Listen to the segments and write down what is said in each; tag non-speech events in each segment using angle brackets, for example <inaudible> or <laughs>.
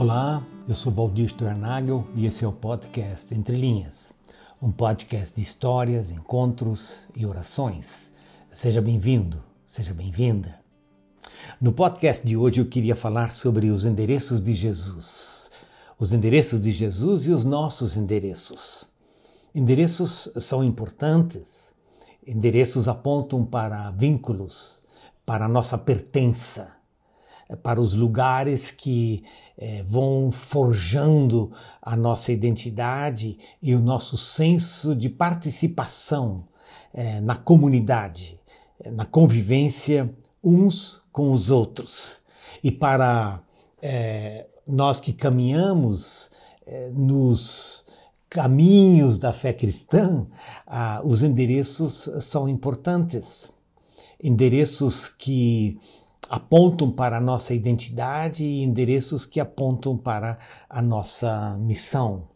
Olá, eu sou Valdir Sternagel e esse é o podcast Entre Linhas, um podcast de histórias, encontros e orações. Seja bem-vindo, seja bem-vinda. No podcast de hoje eu queria falar sobre os endereços de Jesus. Os endereços de Jesus e os nossos endereços. Endereços são importantes. Endereços apontam para vínculos, para a nossa pertença para os lugares que é, vão forjando a nossa identidade e o nosso senso de participação é, na comunidade, na convivência uns com os outros. E para nós que caminhamos nos caminhos da fé cristã, ah, os endereços são importantes. Endereços que apontam para a nossa identidade e endereços que apontam para a nossa missão.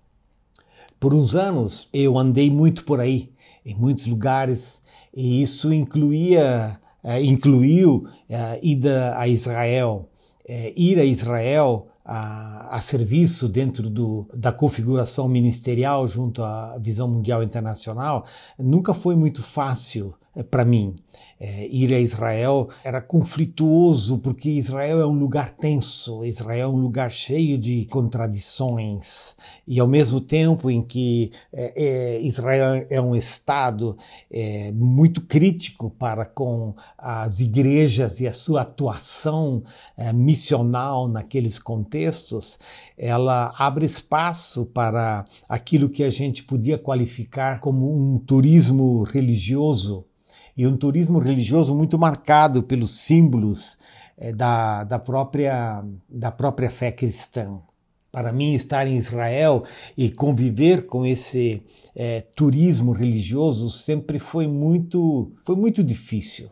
Por uns anos eu andei muito por aí, em muitos lugares, e isso incluía, uh, incluiu uh, ida a Israel. Uh, ir a Israel a, a, serviço dentro do, da configuração ministerial junto à Visão Mundial Internacional nunca foi muito fácil para mim. É, ir a Israel era conflituoso, porque Israel é um lugar tenso, Israel é um lugar cheio de contradições. E ao mesmo tempo em que é, é, Israel é um Estado é, muito crítico para com as igrejas e a sua atuação é, missional naqueles contextos, ela abre espaço para aquilo que a gente podia qualificar como um turismo religioso e um turismo religioso muito marcado pelos símbolos é, da, da, própria, da própria fé cristã. Para mim, estar em Israel e conviver com esse é, turismo religioso sempre foi muito, foi muito difícil,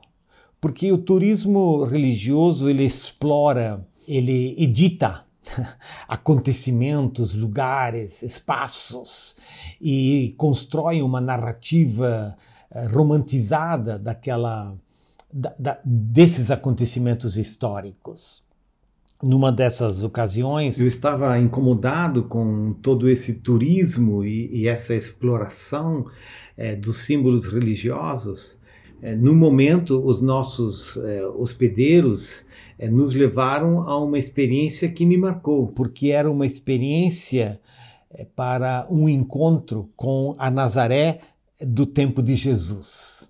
porque o turismo religioso ele explora, ele edita <laughs> acontecimentos, lugares, espaços e constrói uma narrativa romantizada daquela da, da, desses acontecimentos históricos. Numa dessas ocasiões, eu estava incomodado com todo esse turismo e, e essa exploração é, dos símbolos religiosos. É, no momento, os nossos é, hospedeiros nos levaram a uma experiência que me marcou, porque era uma experiência para um encontro com a Nazaré do tempo de Jesus.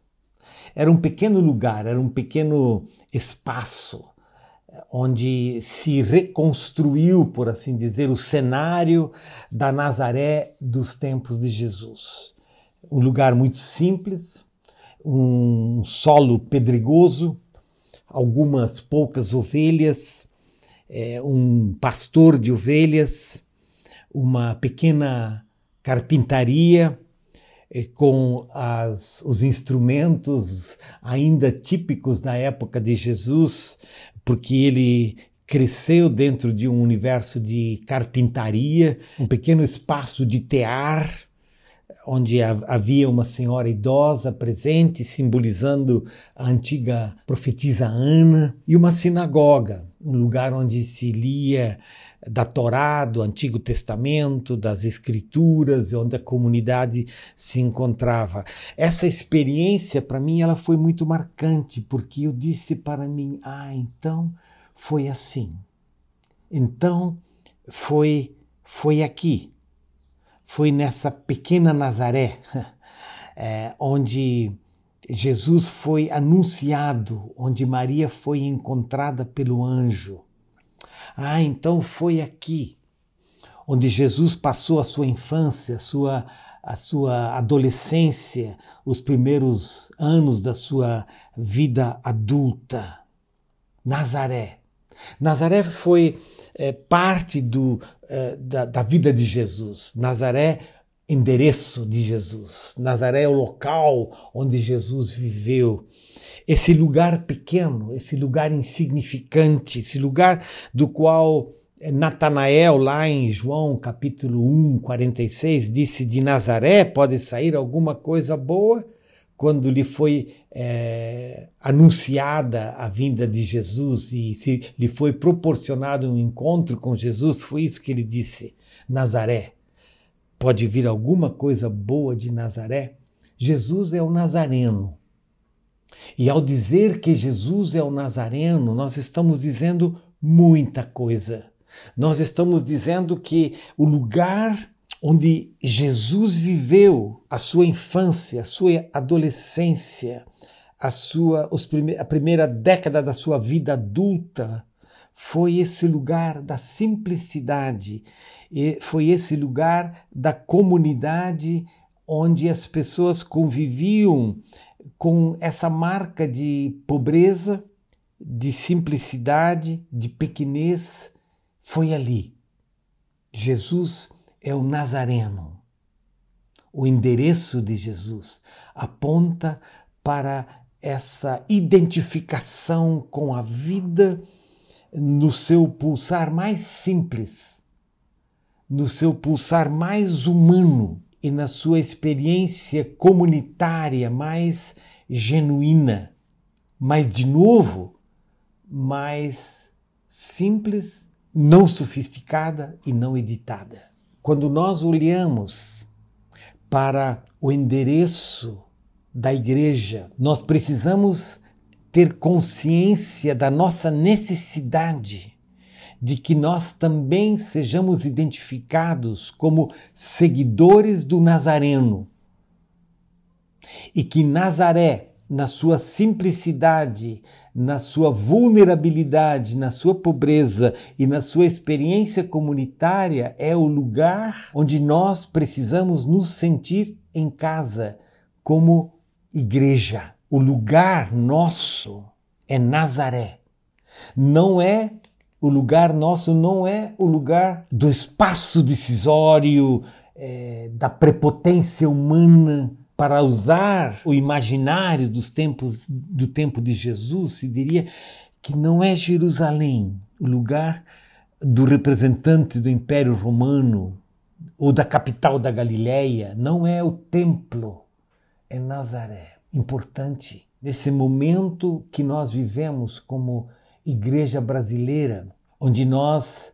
Era um pequeno lugar, era um pequeno espaço eh, onde se reconstruiu, por assim dizer, o cenário da Nazaré dos tempos de Jesus. Um lugar muito simples, um solo pedregoso, algumas poucas ovelhas, é, um pastor de ovelhas, uma pequena carpintaria com as, os instrumentos ainda típicos da época de Jesus, porque ele cresceu dentro de um universo de carpintaria, um pequeno espaço de tear, onde havia uma senhora idosa presente, simbolizando a antiga profetisa Ana, e uma sinagoga, um lugar onde se lia da Torá, do Antigo Testamento, das Escrituras, onde a comunidade se encontrava. Essa experiência, para mim, ela foi muito marcante, porque eu disse para mim: ah, então foi assim. Então foi, foi aqui. Foi nessa pequena Nazaré, é, <laughs> onde Jesus foi anunciado, onde Maria foi encontrada pelo anjo ah, então foi aqui onde Jesus passou a sua infância, a sua, a sua adolescência, os primeiros anos da sua vida adulta. Nazaré. Nazaré foi é, parte do, é, da, da vida de Jesus. Nazaré endereço de Jesus. Nazaré é o local onde Jesus viveu. Esse lugar pequeno, esse lugar insignificante, esse lugar do qual Natanael, lá em João capítulo 1, 46, disse: De Nazaré pode sair alguma coisa boa? Quando lhe foi é, anunciada a vinda de Jesus e se lhe foi proporcionado um encontro com Jesus, foi isso que ele disse: Nazaré. Pode vir alguma coisa boa de Nazaré? Jesus é o Nazareno. E ao dizer que Jesus é o Nazareno, nós estamos dizendo muita coisa. Nós estamos dizendo que o lugar onde Jesus viveu a sua infância, a sua adolescência, a sua prime a primeira década da sua vida adulta, foi esse lugar da simplicidade, foi esse lugar da comunidade onde as pessoas conviviam com essa marca de pobreza, de simplicidade, de pequenez, foi ali. Jesus é o Nazareno. O endereço de Jesus aponta para essa identificação com a vida no seu pulsar mais simples, no seu pulsar mais humano e na sua experiência comunitária mais genuína, mas de novo, mais simples, não sofisticada e não editada. Quando nós olhamos para o endereço da igreja, nós precisamos ter consciência da nossa necessidade de que nós também sejamos identificados como seguidores do Nazareno. E que Nazaré, na sua simplicidade, na sua vulnerabilidade, na sua pobreza e na sua experiência comunitária, é o lugar onde nós precisamos nos sentir em casa, como igreja. O lugar nosso é Nazaré. Não é o lugar nosso, não é o lugar do espaço decisório, é, da prepotência humana para usar o imaginário dos tempos do tempo de Jesus, se diria que não é Jerusalém o lugar do representante do Império Romano ou da capital da Galileia, não é o templo, é Nazaré. Importante nesse momento que nós vivemos como igreja brasileira, onde nós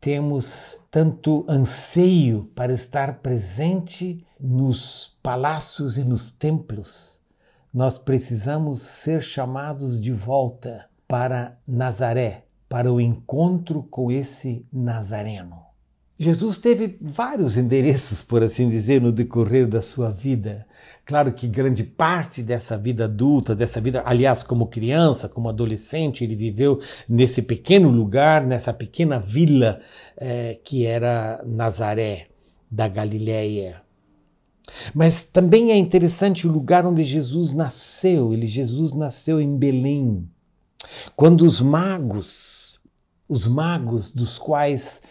temos tanto anseio para estar presente nos palácios e nos templos, nós precisamos ser chamados de volta para Nazaré, para o encontro com esse Nazareno. Jesus teve vários endereços, por assim dizer, no decorrer da sua vida. Claro que grande parte dessa vida adulta, dessa vida, aliás, como criança, como adolescente, ele viveu nesse pequeno lugar, nessa pequena vila é, que era Nazaré da Galileia. Mas também é interessante o lugar onde Jesus nasceu. Ele, Jesus nasceu em Belém. Quando os magos, os magos dos quais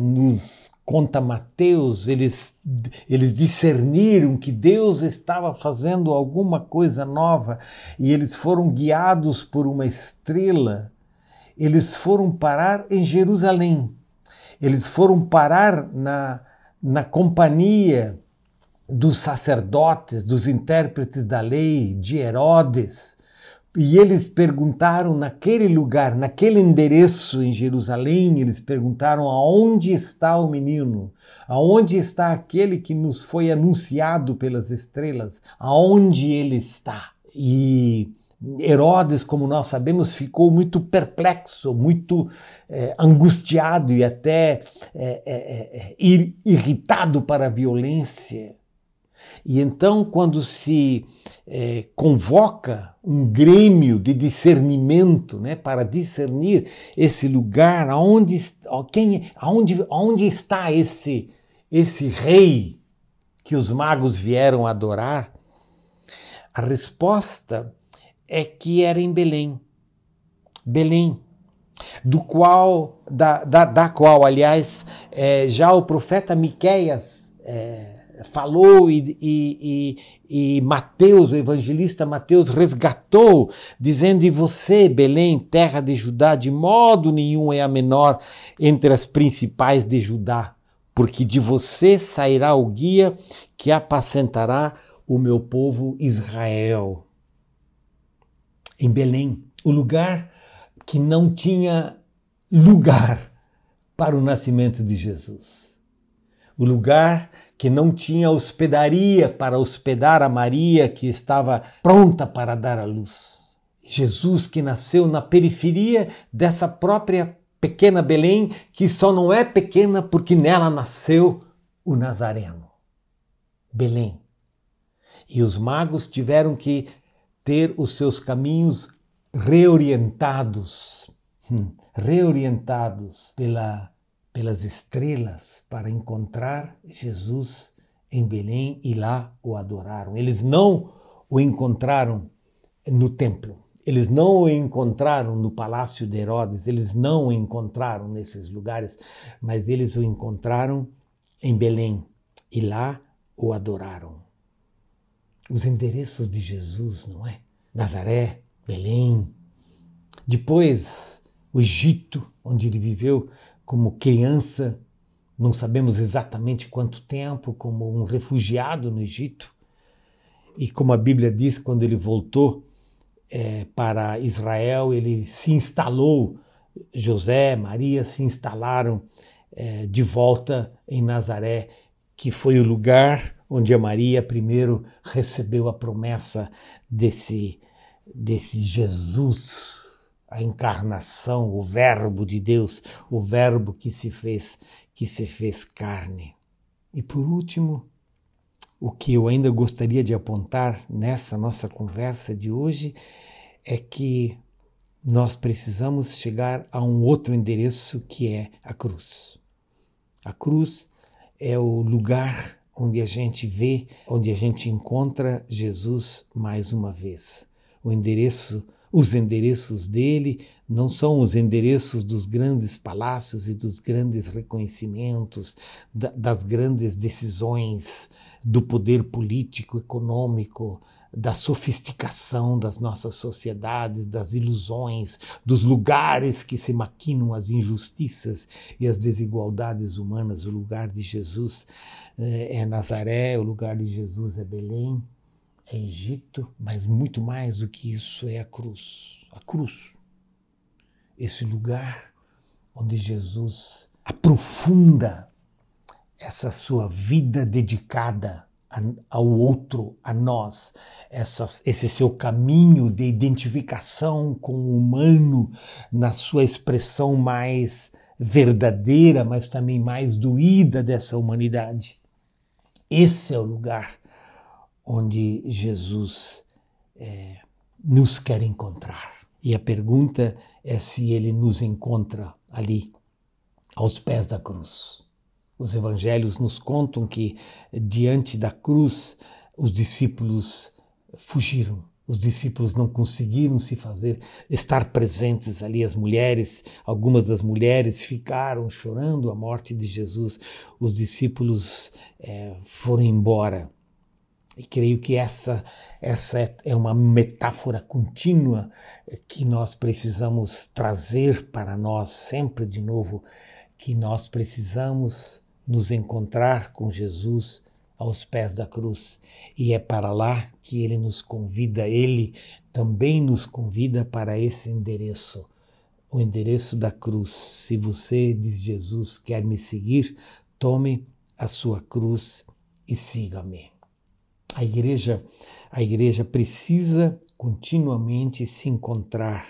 nos conta Mateus, eles, eles discerniram que Deus estava fazendo alguma coisa nova e eles foram guiados por uma estrela. Eles foram parar em Jerusalém. Eles foram parar na, na companhia dos sacerdotes, dos intérpretes da lei, de Herodes. E eles perguntaram naquele lugar, naquele endereço em Jerusalém, eles perguntaram aonde está o menino? Aonde está aquele que nos foi anunciado pelas estrelas? Aonde ele está? E Herodes, como nós sabemos, ficou muito perplexo, muito é, angustiado e até é, é, irritado para a violência. E então, quando se é, convoca um grêmio de discernimento né, para discernir esse lugar, aonde, quem, aonde, aonde está esse, esse rei que os magos vieram adorar, a resposta é que era em Belém. Belém, do qual, da, da, da qual, aliás, é, já o profeta Miqueias é, falou e, e, e, e Mateus, o evangelista Mateus, resgatou, dizendo: E você, Belém, terra de Judá, de modo nenhum é a menor entre as principais de Judá, porque de você sairá o guia que apacentará o meu povo Israel. em Belém, o lugar que não tinha lugar para o nascimento de Jesus. O lugar que não tinha hospedaria para hospedar a Maria que estava pronta para dar à luz. Jesus que nasceu na periferia dessa própria pequena Belém, que só não é pequena porque nela nasceu o Nazareno. Belém. E os magos tiveram que ter os seus caminhos reorientados, hum, reorientados pela, pelas estrelas para encontrar Jesus em Belém e lá o adoraram. Eles não o encontraram no templo, eles não o encontraram no palácio de Herodes, eles não o encontraram nesses lugares, mas eles o encontraram em Belém e lá o adoraram. Os endereços de Jesus, não é? Nazaré, Belém. Depois, o Egito, onde ele viveu como criança, não sabemos exatamente quanto tempo, como um refugiado no Egito. E como a Bíblia diz, quando ele voltou é, para Israel, ele se instalou, José, Maria se instalaram é, de volta em Nazaré, que foi o lugar onde a Maria primeiro recebeu a promessa desse, desse Jesus, a encarnação, o Verbo de Deus, o Verbo que se fez, que se fez carne. E por último, o que eu ainda gostaria de apontar nessa nossa conversa de hoje é que nós precisamos chegar a um outro endereço que é a cruz. A cruz é o lugar onde a gente vê, onde a gente encontra Jesus mais uma vez. O endereço, os endereços dele não são os endereços dos grandes palácios e dos grandes reconhecimentos, das grandes decisões do poder político, econômico, da sofisticação das nossas sociedades, das ilusões, dos lugares que se maquinam as injustiças e as desigualdades humanas. O lugar de Jesus eh, é Nazaré, o lugar de Jesus é Belém, é Egito, mas muito mais do que isso é a cruz. A cruz. Esse lugar onde Jesus aprofunda essa sua vida dedicada ao outro, a nós, esse seu caminho de identificação com o humano na sua expressão mais verdadeira, mas também mais doída dessa humanidade. Esse é o lugar onde Jesus é, nos quer encontrar. E a pergunta é se ele nos encontra ali, aos pés da cruz. Os evangelhos nos contam que diante da cruz os discípulos fugiram. Os discípulos não conseguiram se fazer estar presentes ali. As mulheres, algumas das mulheres ficaram chorando a morte de Jesus. Os discípulos é, foram embora. E creio que essa, essa é, é uma metáfora contínua que nós precisamos trazer para nós sempre de novo, que nós precisamos nos encontrar com Jesus aos pés da cruz. E é para lá que ele nos convida, ele também nos convida para esse endereço, o endereço da cruz. Se você, diz Jesus, quer me seguir, tome a sua cruz e siga-me. A igreja, a igreja precisa continuamente se encontrar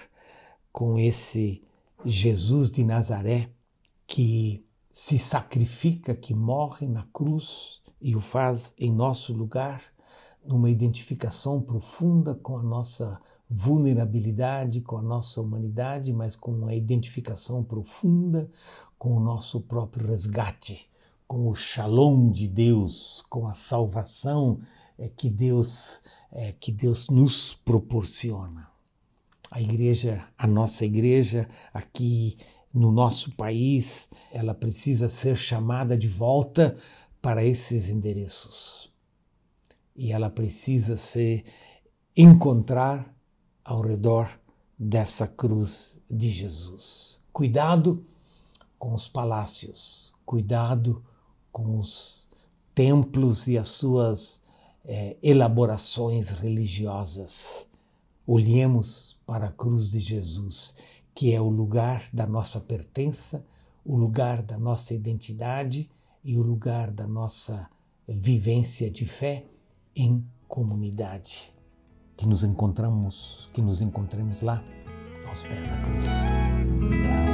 com esse Jesus de Nazaré que se sacrifica, que morre na cruz e o faz em nosso lugar, numa identificação profunda com a nossa vulnerabilidade, com a nossa humanidade, mas com uma identificação profunda com o nosso próprio resgate, com o shalom de Deus, com a salvação que Deus é, que Deus nos proporciona. A igreja, a nossa igreja aqui no nosso país, ela precisa ser chamada de volta para esses endereços. E ela precisa se encontrar ao redor dessa cruz de Jesus. Cuidado com os palácios, cuidado com os templos e as suas é, elaborações religiosas. olhemos para a cruz de Jesus, que é o lugar da nossa pertença, o lugar da nossa identidade e o lugar da nossa vivência de fé em comunidade. Que nos encontramos, que nos encontremos lá aos pés da cruz.